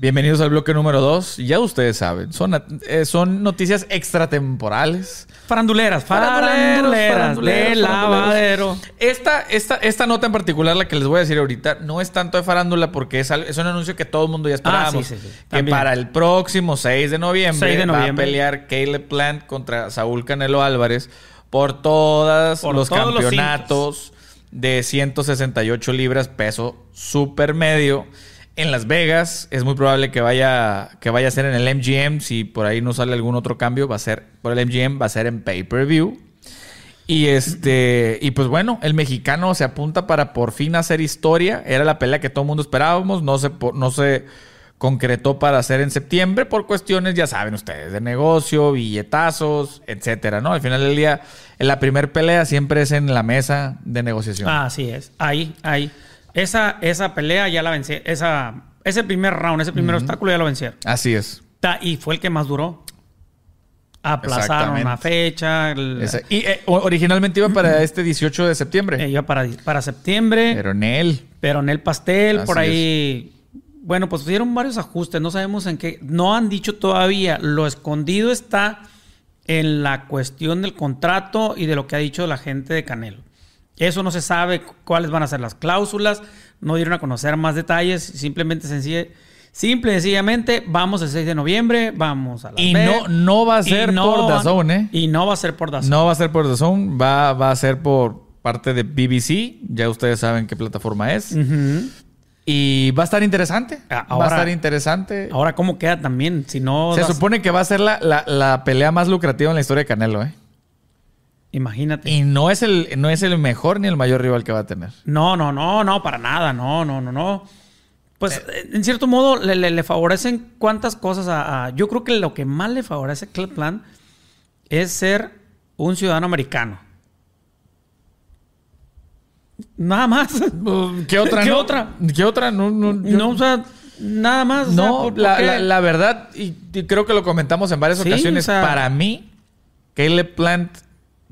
Bienvenidos al bloque número 2. Ya ustedes saben, son, eh, son noticias extratemporales. Faranduleras, faranduleras, de lavadero. Esta, esta, esta nota en particular, la que les voy a decir ahorita, no es tanto de farándula porque es, es un anuncio que todo el mundo ya esperábamos. Ah, sí, sí, sí. Que para el próximo 6 de noviembre, 6 de va a pelear Caleb Plant contra Saúl Canelo Álvarez por todos Por los todos los campeonatos de 168 libras peso super medio. En Las Vegas es muy probable que vaya, que vaya a ser en el MGM. Si por ahí no sale algún otro cambio, va a ser por el MGM, va a ser en pay-per-view. Y este, y pues bueno, el mexicano se apunta para por fin hacer historia. Era la pelea que todo el mundo esperábamos. No se, no se concretó para hacer en septiembre por cuestiones, ya saben ustedes, de negocio, billetazos, etcétera, ¿no? Al final del día, en la primer pelea siempre es en la mesa de negociación. Así es. Ahí, ahí. Esa, esa pelea ya la vencí. Esa, ese primer round, ese primer obstáculo ya lo vencieron. Así es. Ta- Y fue el que más duró. Aplazaron una fecha. el- y eh, originalmente iba para este 18 de septiembre. eh, iba para, para septiembre. pero en él. Pero en el pastel, Así por ahí. Bueno, pues hicieron varios ajustes. No sabemos en qué. No han dicho todavía. Lo escondido está en la cuestión del contrato y de lo que ha dicho la gente de Canelo. Eso no se sabe cu- cuáles van a ser las cláusulas. No dieron a conocer más detalles. Simplemente sencilla- Simple y sencillamente, vamos el 6 de noviembre, vamos a la Y no, no va a ser por DAZN, ¿eh? Y no va a ser por DAZN. No va a ser por Zone, va, va a ser por parte de BBC. Ya ustedes saben qué plataforma es. Y va a estar interesante. Ah, va a ahora- estar interesante. Ahora, ¿cómo queda también? Si no... Se das- supone que va a ser la, la- la pelea más lucrativa en la historia de Canelo, ¿eh? Imagínate. Y no es, el, no es el mejor ni el mayor rival que va a tener. No, no, no, no, para nada, no, no, no, no. Pues en cierto modo le, le- le favorecen cuántas cosas a, a- Yo creo que lo que más le favorece a Caleb Plant es ser un ciudadano americano. Nada más. ¿Qué otra? ¿Qué no? otra? ¿Qué otra? No, no, yo- No, o sea, nada más. o sea, No, ¿por- por la, la- la verdad, y, y creo que lo comentamos en varias Sí, ocasiones, o sea- para mí, Caleb Plant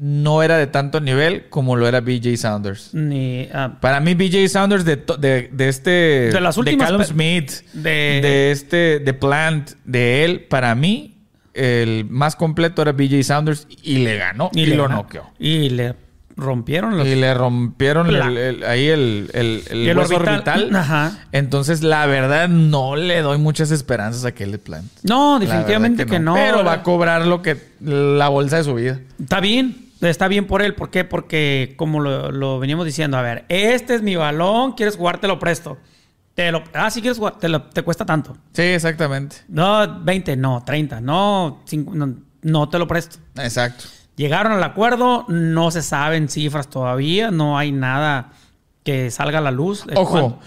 no era de tanto nivel como lo era BJ Saunders. Ni, ah, Para mí, BJ Saunders de, de, de este. De las últimas Callum pe- Smith. de- De, este. De Plant. De él. Para mí, el más completo era BJ Saunders y le ganó. Y, le lo noqueó. Y le rompieron los. Y le rompieron el- Pla. el- ahí el, el, el hueso orbital. orbital. Ajá. Entonces, la verdad, no le doy muchas esperanzas a Caleb Plant. No, definitivamente verdad que, no. Pero va a cobrar lo que. La bolsa de su vida. Está bien, está bien por él. ¿Por qué? Porque, como lo, lo veníamos diciendo, a ver, este es mi balón, quieres jugar, te lo presto. Te lo, ah, si quieres jugar, te, lo- te cuesta tanto. Sí, exactamente. No, 20, no, 30, no, cinco- no, no te lo presto. Exacto. Llegaron al acuerdo, no se saben cifras todavía, no hay nada que salga a la luz. Ojo.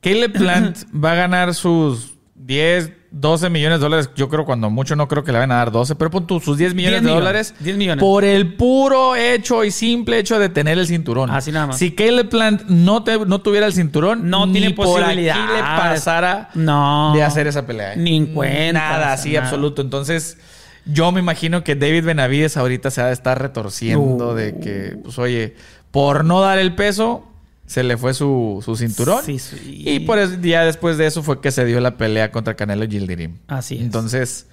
Caleb Plant va a ganar sus 10, 12 millones de dólares. Yo creo cuando mucho no creo que le van a dar 12, pero pon tú sus 10 millones 10 de millones, dólares 10 millones. por el puro hecho y simple hecho de tener el cinturón. Así nada más. Si Caleb Plant no, te- no tuviera el cinturón, No ni tiene por aquí posibilidad. le pasara No. de hacer esa pelea. ¿eh? Ni en cuenta, Nada, así nada. absoluto. Entonces, yo me imagino que David Benavides ahorita se va a estar retorciendo Uh. de que, pues oye, por no dar el peso, se le fue su, su cinturón. Sí, sí. Y por eso, ya después de eso fue que se dio la pelea contra Canelo Gildirim. Así es. Entonces,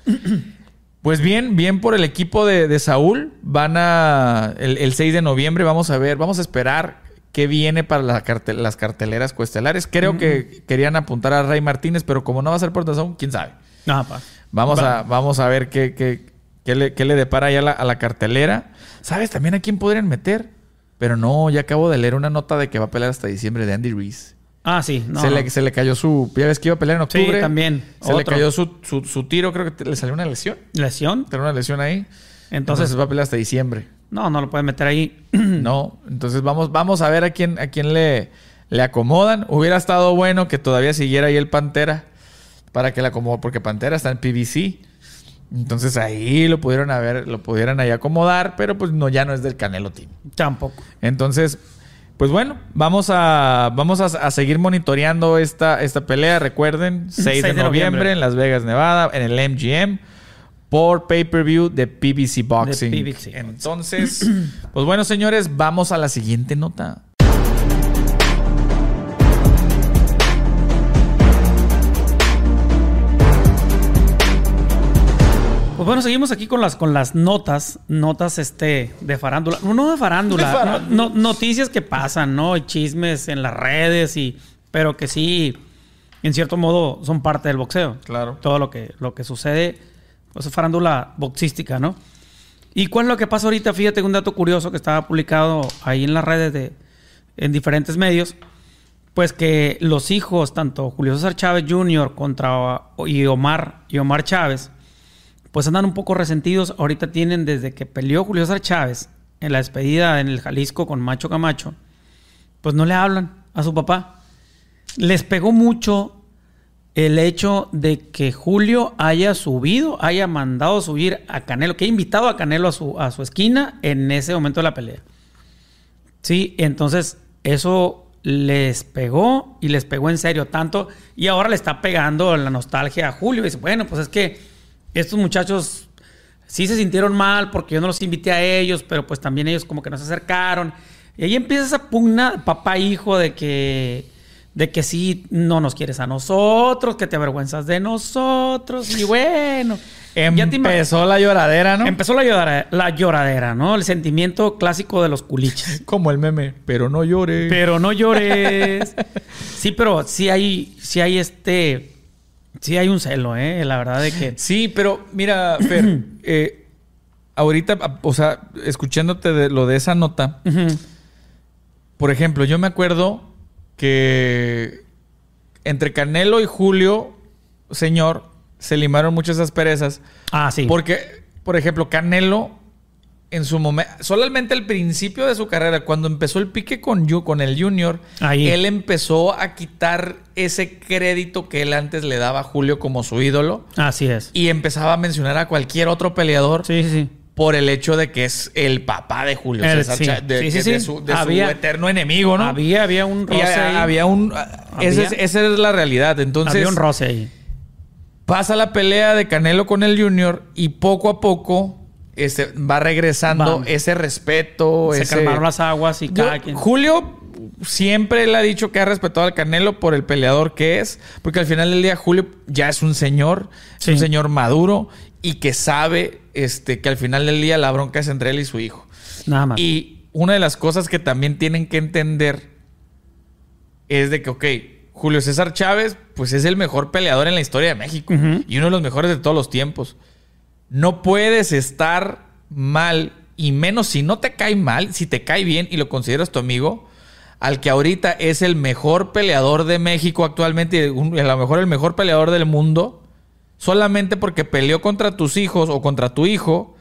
pues bien, bien por el equipo de, de Saúl. Van a. El, el 6 de noviembre vamos a ver, vamos a esperar qué viene para la cartel- las carteleras cuestelares. Creo que querían apuntar a Rey Martínez, pero como no va a ser por DAZN, quién sabe. No, pa. Vamos, Va. a, vamos a ver qué, qué, qué le, qué le depara ya a la, a la cartelera. ¿Sabes también a quién podrían meter? Pero no, ya acabo de leer una nota de que va a pelear hasta diciembre de Andy Reese. Ah, sí. No, se, no. le, se le cayó su. Ya ves que iba a pelear en Sí, octubre. también. Se le cayó su, su, su tiro, creo que te- le salió una lesión. ¿Lesión? Tenía una lesión ahí. Entonces, Entonces va a pelear hasta diciembre. no, no lo pueden meter ahí. no. Entonces vamos, vamos a ver a quién, a quién le, le acomodan. Hubiera estado bueno que todavía siguiera ahí el Pantera. Para que le acomode. Porque Pantera está en PBC. Entonces ahí lo pudieron haber, lo pudieran ahí acomodar. Pero pues no, ya no es del Canelo Team. Tampoco. Entonces, pues bueno, vamos a, vamos a, a seguir monitoreando esta, esta pelea. Recuerden, 6, de, 6 de noviembre, noviembre. en Las Vegas, Nevada, en el MGM, por pay-per-view de PBC Boxing. De PBC. Entonces, pues bueno, señores, vamos a la siguiente nota. Pues bueno, seguimos aquí con las, con las notas, notas este, de farándula. No, no de farándula, De farándula. no- no- noticias que pasan, ¿no? Y chismes en las redes, y, pero que sí, en cierto modo, son parte del boxeo. Claro. Todo lo que, lo que sucede, pues es farándula boxística, ¿no? ¿Y cuál es lo que pasa ahorita? Fíjate un dato curioso que estaba publicado ahí en las redes de, en diferentes medios. Pues que los hijos, tanto Julio César Chávez Jr. contra y Omar, y Omar Chávez, pues andan un poco resentidos. Ahorita tienen desde que peleó Julio César Chávez en la despedida en el Jalisco con Macho Camacho, pues no le hablan a su papá. Les pegó mucho el hecho de que Julio haya subido, haya mandado subir a Canelo, que ha invitado a Canelo a su, a su esquina en ese momento de la pelea. Sí, entonces eso les pegó y les pegó en serio tanto y ahora le está pegando la nostalgia a Julio. Y dice, bueno, pues es que estos muchachos sí se sintieron mal porque yo no los invité a ellos, pero pues también ellos como que nos acercaron. Y ahí empieza esa pugna papá-hijo de que, de que sí no nos quieres a nosotros, que te avergüenzas de nosotros. Y bueno, ya te ima- Empezó la lloradera, ¿no? empezó la lloradera, la lloradera, ¿no? El sentimiento clásico de los culiches. Como el meme, pero no llore. Pero no llores. Sí, pero sí hay, sí hay este, sí hay un celo, ¿eh? La verdad de que... Sí, pero mira, Fer, eh, ahorita, o sea, escuchándote de lo de esa nota, por ejemplo, yo me acuerdo que entre Canelo y Julio, señor, se limaron muchas asperezas. Ah, sí. Porque, por ejemplo, Canelo, en su momento, solamente al principio de su carrera, cuando empezó el pique con, con el Junior, Ahí. él empezó a quitar ese crédito que él antes le daba a Julio como su ídolo Así es. y empezaba a mencionar a cualquier otro peleador Sí, sí, por el hecho de que es el papá de Julio El- César sí. De, Sí, sí, de su, de su Había- eterno enemigo, ¿no? Había, había un roce ahí. había un... esa es- esa es la realidad. Entonces, había un roce ahí. pasa la pelea de Canelo con el Junior y poco a poco este, va regresando ese respeto. Se ese... calmaron las aguas y Yo- cada quien... Julio siempre le ha dicho que ha respetado al Canelo por el peleador que es, porque al final del día Julio ya es un señor, es un señor maduro y que sabe este, que al final del día la bronca es entre él y su hijo. Nada más. Y una de las cosas que también tienen que entender es de que, ok, Julio César Chávez, pues es el mejor peleador en la historia de México y uno de los mejores de todos los tiempos. No puedes estar mal, y menos si no te cae mal, si te cae bien y lo consideras tu amigo, al que ahorita es el mejor peleador de México actualmente y a lo mejor el mejor peleador del mundo, solamente porque peleó contra tus hijos o contra tu hijo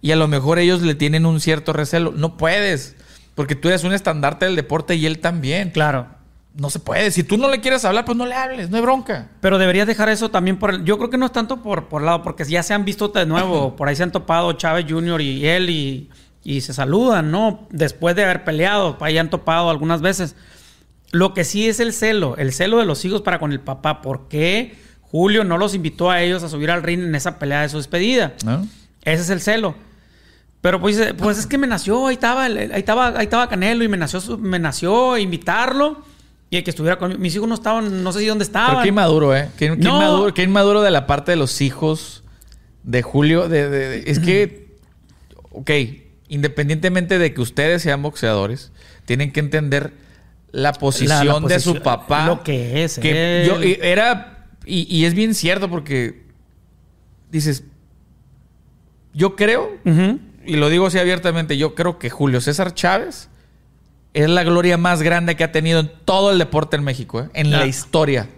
y a lo mejor ellos le tienen un cierto recelo. No puedes, porque tú eres un estandarte del deporte y él también. Claro. No se puede. Si tú no le quieres hablar, pues no le hables, no hay bronca. Pero deberías dejar eso también por el... Yo creo que no es tanto por, por lado, porque ya se han visto de nuevo. Por ahí se han topado Chávez Jr. y él y, y se saludan, ¿no? Después de haber peleado, ahí han topado algunas veces. Lo que sí es el celo, el celo de los hijos para con el papá. ¿Por qué Julio no los invitó a ellos a subir al ring en esa pelea de su despedida? ¿no? Ese es el celo. Pero pues, pues es que me nació, ahí estaba, ahí estaba, ahí estaba Canelo y me nació, me nació invitarlo y el que estuviera conmigo. Mis hijos no estaban, no sé si dónde estaban. Pero qué inmaduro, ¿eh? Qué, qué No. inmaduro, qué inmaduro de la parte de los hijos de Julio. De, de- de- es que, ok, independientemente de que ustedes sean boxeadores, tienen que entender la posición, La- la de su papá. lo que es Que yo, era, y, y es bien cierto porque dices, yo creo, y lo digo así abiertamente, yo creo que Julio César Chávez es la gloria más grande que ha tenido en todo el deporte en México, ¿eh? en Ah. la historia.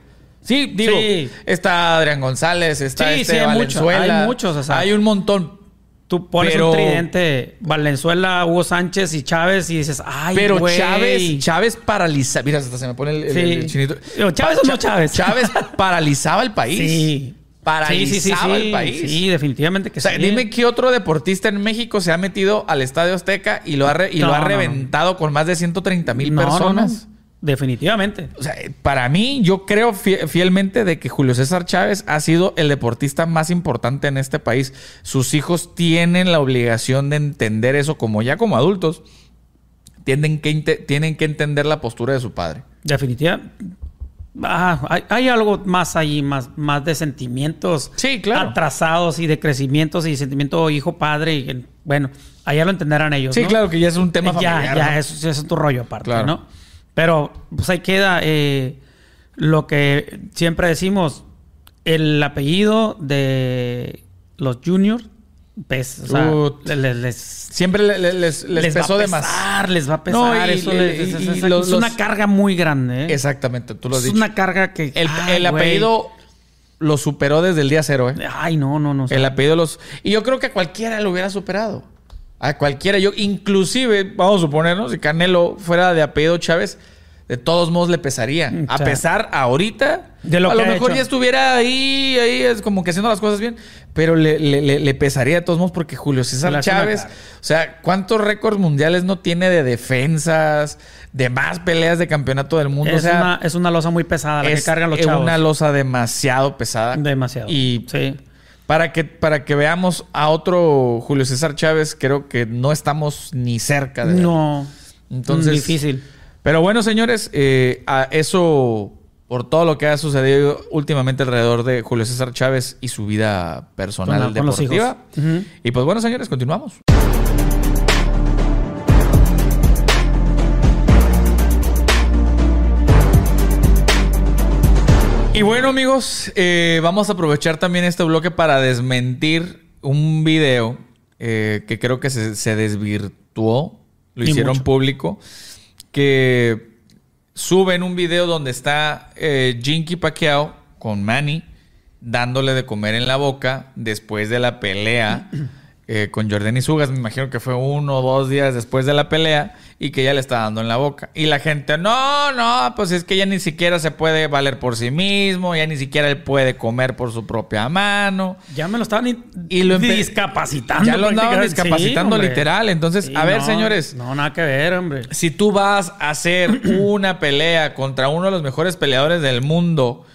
Sí, digo, Sí. está Adrián González, está Sí, este sí, hay muchos, Valenzuela. hay muchos, o sea. hay un montón. Tú pones Pero- un tridente, Valenzuela, Hugo Sánchez y Chávez y dices, ay, Pero güey". Chávez, Chávez paraliza. Mira, hasta se me pone el, el- Sí. el chinito. ¿Chávez o no Chávez? Chávez paralizaba el país. Sí. Paralizaba el país. Sí, definitivamente que O sea, sí. dime qué otro deportista en México se ha metido al Estadio Azteca y lo ha, re- y No, lo ha no, no. reventado con más de 130 mil personas. Definitivamente. O sea, para mí, yo creo fie- fielmente de que Julio César Chávez ha sido el deportista más importante en este país. Sus hijos tienen la obligación de entender eso como ya como adultos. Tienen que, tienen que entender la postura de su padre. Definitiva. Ah, hay, hay algo más ahí, más, más de sentimientos Sí, claro. atrasados y de crecimientos y sentimiento hijo-padre. Y bueno, allá lo entenderán ellos. Sí, ¿no? claro que ya es un tema ya, familiar. ya, ¿no? eso, eso es tu rollo aparte, Claro. ¿no? Pero pues ahí queda eh, lo que siempre decimos, el apellido de los juniors, o sea, les, Siempre le- le- les, les, les pesó va a de más. les va a pesar. No, y- eso y- les- y- es, los- una los- carga muy grande. ¿eh? Exactamente, tú lo has es dicho. una carga que... El, ay, el güey. apellido lo superó desde el día cero, ¿eh? Ay, no, no, no. El apellido los... Y yo creo que a cualquiera lo hubiera superado. A cualquiera. Yo, inclusive, vamos a suponer, ¿no? Si Canelo fuera de apellido Chávez, de todos modos le pesaría. Mm, A pesar, ahorita, De lo a que lo mejor hecho. ya estuviera ahí, ahí, es como que haciendo las cosas bien, pero le, le- le- le pesaría de todos modos porque Julio César Chávez, o sea, ¿cuántos récords mundiales no tiene de defensas, de más peleas de campeonato del mundo? es, o sea, una, es una losa muy pesada la que es cargan los es chavos. una losa demasiado pesada. Demasiado. Y sí. para que, para que veamos a otro Julio César Chávez, creo que no estamos ni cerca de. No. Entonces- Difícil. Pero bueno, señores, eh, a eso por todo lo que ha sucedido últimamente alrededor de Julio César Chávez y su vida personal Con con deportiva. Y pues bueno, señores, continuamos. Y bueno, amigos, eh, vamos a aprovechar también este bloque para desmentir un video eh, que creo que se, se desvirtuó, lo hicieron mucho. público, que suben un video donde está eh, Jinky Pacquiao con Manny dándole de comer en la boca después de la pelea eh, con Jordan Sugas. Me imagino que fue uno o dos días después de la pelea y que ella le está dando en la boca. Y la gente, no, no, pues es que ya ni siquiera se puede valer por sí mismo, ya ni siquiera él puede comer por su propia mano. Ya me lo estaban Y lo discapacitando. Ya lo andaban discapacitando Sí, literal. Entonces, Sí, a ver, no, señores, No, nada que ver, hombre. si tú vas a hacer una pelea contra uno de los mejores peleadores del mundo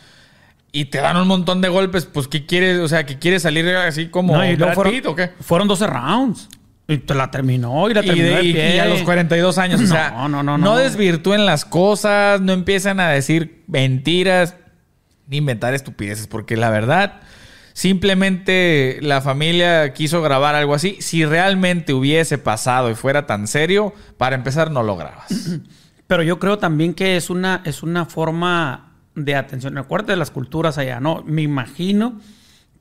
y te dan un montón de golpes, pues ¿qué quieres? O sea, ¿que quieres salir así como No, y Brad fueron, Pitt o qué? fueron 12 rounds. Y te la terminó y la Y, terminó de- de y- pie. y a los 42 años, o sea, No, no, no, no. desvirtúen las cosas, no empiezan a decir mentiras, ni inventar estupideces, porque la verdad, simplemente la familia quiso grabar algo así. Si realmente hubiese pasado y fuera tan serio, para empezar no lo grabas. Pero yo creo también que es una, es una forma de atención. Acuérdate de las culturas allá, ¿no? Me imagino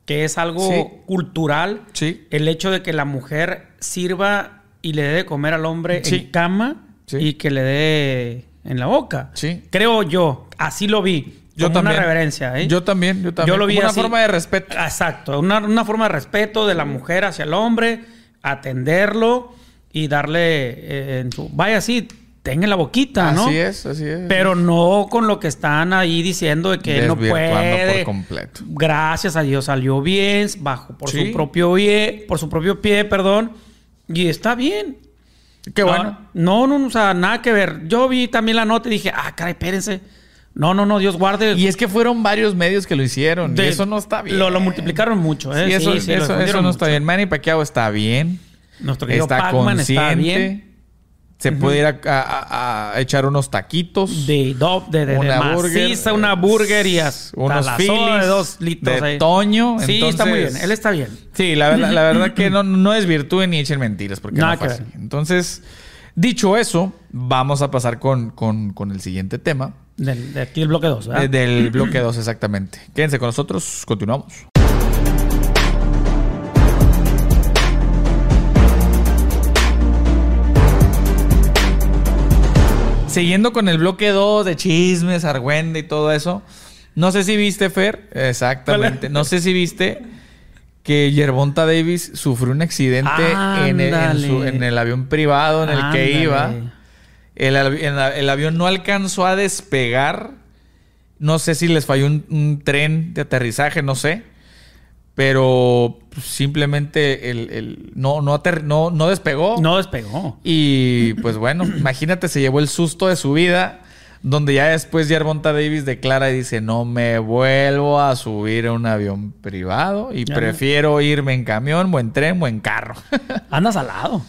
que es algo Sí. cultural Sí. el hecho de que la mujer sirva y le dé de comer al hombre Sí. en cama Sí. y que le dé en la boca. Sí. Creo yo. Así lo vi. Yo como también. una reverencia, ¿eh? Yo también, yo también. Yo lo vi Como una así. forma de respeto. Exacto, una, una forma de respeto de la mujer hacia el hombre, atenderlo y darle eh, en su... Vaya así, tenga en la boquita, ¿no? Así es, así es. Pero no con lo que están ahí diciendo de que él no puede. por completo. Gracias a Dios salió bien, bajo por Sí. su propio pie, por su propio pie, perdón. Y está bien. Qué bueno. No, no, no, o sea, nada que ver. Yo vi también la nota y dije, ah, caray, espérense. No, no, no, Dios guarde. Y es que fueron varios medios que lo hicieron. y De- eso no está bien. Lo, lo multiplicaron mucho, ¿eh? Sí, eso, Sí, sí, eso- eso no está mucho. bien. Manny Pacquiao está bien. Nuestro querido Está Pac-Man está consciente. bien. Se puede ir a, a- a echar unos taquitos. De, do- de, de, de Una maciza, burger, una burger y unos la Phillies de dos litros de ahí. Toño. Sí, está muy bien. Él está bien. Sí, la, verdad- la verdad que no, no desvirtúen ni echen mentiras, porque Nada no fue así. Entonces, dicho eso, vamos a pasar con, con- con el siguiente tema. Del, de aquí el bloque 2, ¿verdad? del bloque 2, exactamente. Quédense con nosotros, continuamos. Siguiendo con el bloque 2 de chismes, argüende y todo eso. No sé si viste, Fer. Exactamente. No sé si viste que Yerbonta Davis sufrió un accidente en el, en su- Ándale. en el avión privado en el que iba. El, avión no alcanzó a despegar. No sé si les falló un, un tren de aterrizaje, no sé. Pero pues, simplemente el, el- no, no, no, no despegó. No despegó. Y pues bueno, imagínate, se llevó el susto de su vida. Donde ya después Yerbonta Davis declara y dice: No me vuelvo a subir a un avión privado y Ya no. prefiero irme en camión o en tren o en carro. Andas al lado.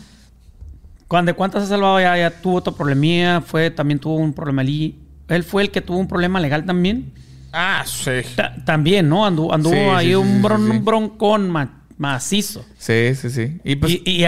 ¿Cuándo, ¿Cuántas has salvado? Ya, ya tuvo otro problemilla. Fue, también tuvo un problema allí Él fue el que tuvo un problema legal también. Ah, sí. Ta- también, ¿no? Andu- anduvo Sí, ahí sí, un, bron- un broncón ma- macizo. Sí, sí, sí. Y pues y, y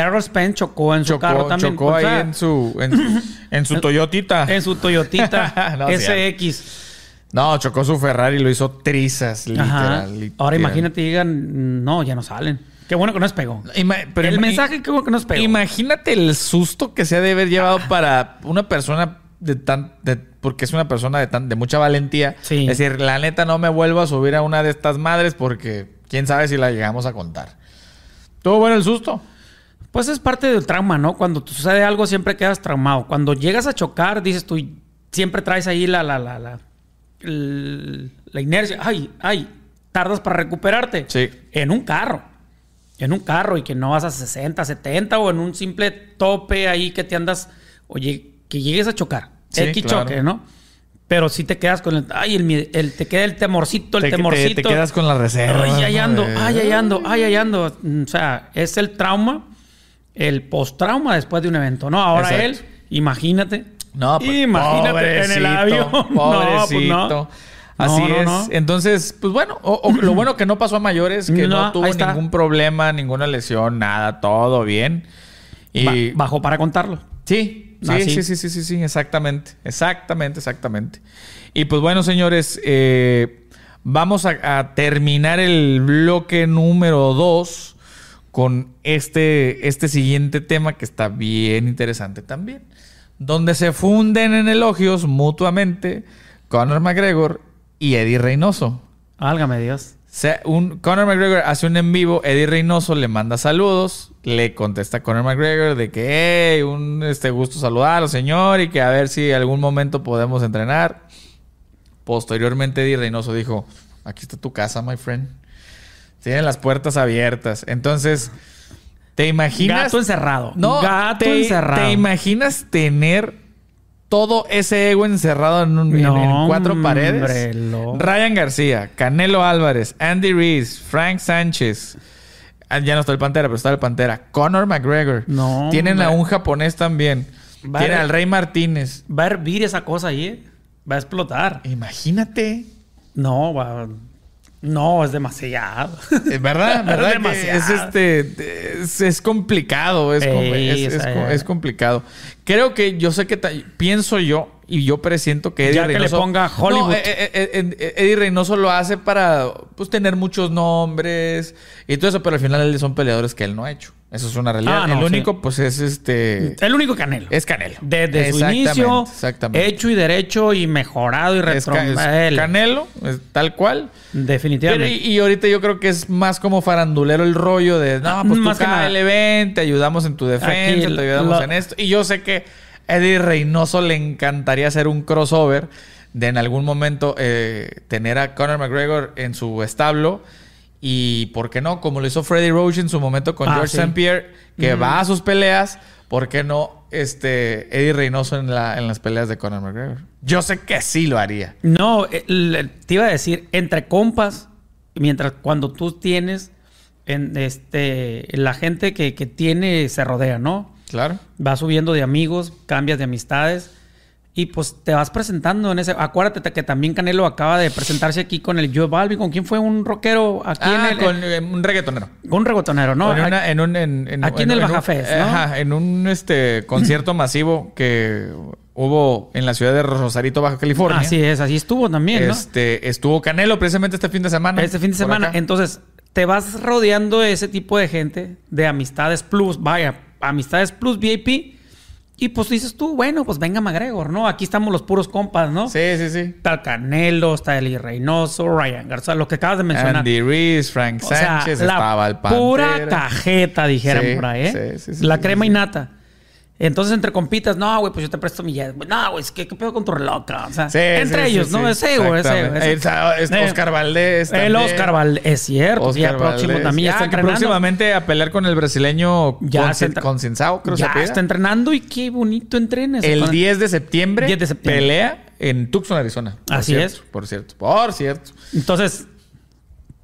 chocó en su carro chocó, también. chocó O ahí en su, en, en su Toyotita. en su Toyotita No, SX. No, chocó su Ferrari y lo hizo trizas, literal. Ahora imagínate, digan, no, ya no salen. Qué bueno que no despegó. Ima- pero el mensaje, qué bueno que no despegó. Imagínate el susto que se ha de haber llevado para una persona de tan. de- porque es una persona de, tan, de mucha valentía. Sí. Es decir, la neta no me vuelvo a subir a una de estas madres porque quién sabe si la llegamos a contar. Todo bueno el susto. Pues es parte del trauma, ¿no? Cuando te sucede algo siempre quedas traumado. Cuando llegas a chocar, dices tú, siempre traes ahí la, la, la, la, la inercia. Ay, ay, tardas para recuperarte. Sí. En un carro. En un carro y que no vas a 60, 70 o en un simple tope ahí que te andas, oye, que llegues a chocar. Sí, X claro. choque, ¿no? Pero si te quedas con el, ay, el, te queda el temorcito, el Te- te- temorcito. te quedas con la reserva, Ay, ahí ando, ay, ahí ando, ay, ahí ando. O sea, es el trauma, el post-trauma después de un evento, ¿no? Ahora Exacto. él, imagínate. No, pues, imagínate en el pobrecito, avión. No, Pobrecito. pues no. Así No, no, es. Entonces, pues bueno, o- o lo bueno que no pasó a mayores, que no, tuvo ningún problema, ninguna lesión, nada, todo bien. Y Ba- bajó para contarlo. sí, sí, Así. sí, sí, sí, sí, sí, exactamente, exactamente, exactamente. Y pues bueno, señores, eh, vamos a, a terminar el bloque número 2 con este, este siguiente tema que está bien interesante también. Donde se funden en elogios mutuamente Conor McGregor y Eddie Reynoso. Álgame Dios. Se- un, Conor McGregor hace un en vivo, Eddie Reynoso le manda saludos, le contesta a Conor McGregor de que, hey, un este, gusto saludarlo, señor, y que a ver si algún momento podemos entrenar. Posteriormente, Eddie Reynoso dijo, aquí está tu casa, my friend. Tienen las puertas abiertas. Entonces, ¿te imaginas? Gato encerrado. No, Gato te, encerrado. ¿Te imaginas tener todo ese ego encerrado en, un- No, en cuatro paredes? lo- Ryan García, Canelo Álvarez, Andy Reese, Frank Sánchez. Ah, Ya no está el Pantera, pero está el Pantera. Conor McGregor. No, Tienen a un japonés también. Va Tienen a- al Rey Martínez. Va a hervir esa cosa ahí, ¿eh? Va a explotar. Imagínate. No, va... No, es demasiado. Eh, ¿Verdad? ¿Verdad? que Demasiado. es este. Es, es complicado. Es, Ey, es- o es sea, co- es complicado. Creo que yo sé que. pienso yo y yo presiento que Eddie Ya que le Reynoso. ponga Hollywood. No, eh, eh, eh, Eddie Reynoso lo hace para pues, tener muchos nombres y todo eso, pero al final son peleadores que él no ha hecho. Eso es una realidad. Ah, no, el sí. único, pues, es este. El único Canelo. Es Canelo. Desde su inicio, Exactamente. hecho y derecho y mejorado y Es, retro... ca- es él. Canelo, es tal cual. Pero, Definitivamente. y, y ahorita yo creo que es más como farandulero el rollo de, no, pues tú Más nada. cáele, ven, te ayudamos en tu defensa, Aquí te ayudamos lo- en esto. Y yo sé que a Eddie Reynoso le encantaría hacer un crossover de en algún momento eh, tener a Conor McGregor en su establo. Y, ¿por qué no? Como lo hizo Freddie Roach en su momento con Ah, George sí. St. Pierre, que va a sus peleas, ¿por qué no este, Eddie Reynoso en, la- en las peleas de Conor McGregor? Yo sé que sí lo haría. No, el- te iba a decir, entre compas, mientras cuando tú tienes, en este, la gente que, que tiene se rodea, ¿no? Claro. Va subiendo de amigos, cambias de amistades y pues te vas presentando en ese. Acuérdate que también Canelo acaba de presentarse aquí con el Joe Balvin. ¿Con quién fue un rockero aquí Ah, en el. con eh, un reggaetonero. con un reggaetonero, ¿no? en, una- en un, en- Aquí en el un- Baja Fest, ¿no? Ajá, en un este, concierto masivo que hubo en la ciudad de Rosarito, Baja California. Así es, así estuvo también, ¿no? Este, estuvo Canelo precisamente este fin de semana. Este fin de semana. acá. Entonces, te vas rodeando de ese tipo de gente, de amistades plus, vaya, amistades plus VIP. Y pues dices tú, bueno, pues venga McGregor, ¿no? Aquí estamos los puros compas, ¿no? Sí, sí, sí. Está el Canelo, está Eli Reynoso, Ryan Garza, lo que acabas de mencionar. Andy Reese, Frank o sea, Sánchez, la estaba el Pantera. pura cajeta, dijeran Sí, por ahí, ¿eh? sí, sí, sí, la crema y nata. Entonces, entre compitas, no, güey, pues yo te presto mi jet. güey. No, güey, es que qué pedo con tu reloj? O sea, Sí, entre sí, ellos, sí, ¿no? Ese, güey, ese, ese. Es- Eh, Oscar Valdés. El también. Oscar Valdés, es cierto. sí, ya Oscar próximo Valdés. también ya está que entrenando. próximamente a pelear con el brasileño Ya con, está entre- Concienzao, creo que ya se está entrenando y qué bonito entrena. ese El con- 10 de septiembre, 10 de septiembre. pelea en Tucson, Arizona. Así cierto, es. Por cierto, por cierto. Entonces,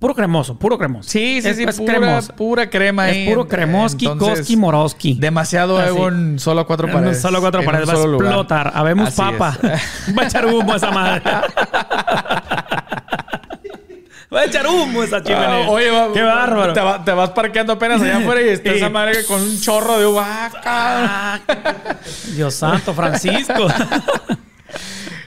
Puro cremoso, puro cremoso. Sí, sí, es, sí, es pura, cremoso. pura crema. Es puro cremoski, Entonces, koski, moroski. Demasiado Así. ego en solo cuatro paredes. Solo cuatro paredes. Va a lugar. explotar. Habemos Así papa. es. Va a echar humo esa madre. Va a echar humo esa chimenea. Ah, oye, va- Qué bárbaro. Te, va- te vas parqueando apenas allá afuera y está esa madre con un chorro de uva. Ah, Dios santo, Francisco.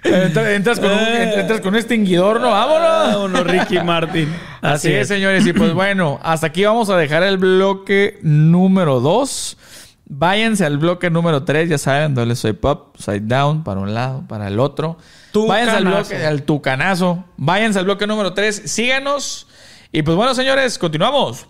Entra- entras, con un, Eh. entras con un extinguidor, ¿no? ¡Vámonos! Vámonos, Ricky Martin. Así es, señores. Y pues bueno, hasta aquí vamos a dejar el bloque número 2. Váyanse al bloque número 3, ya saben, doble swipe up, side down, para un lado, para el otro. Váyanse al Tucanazo. bloque, al tucanazo. Váyanse al bloque número 3, síganos. Y pues bueno, señores, continuamos.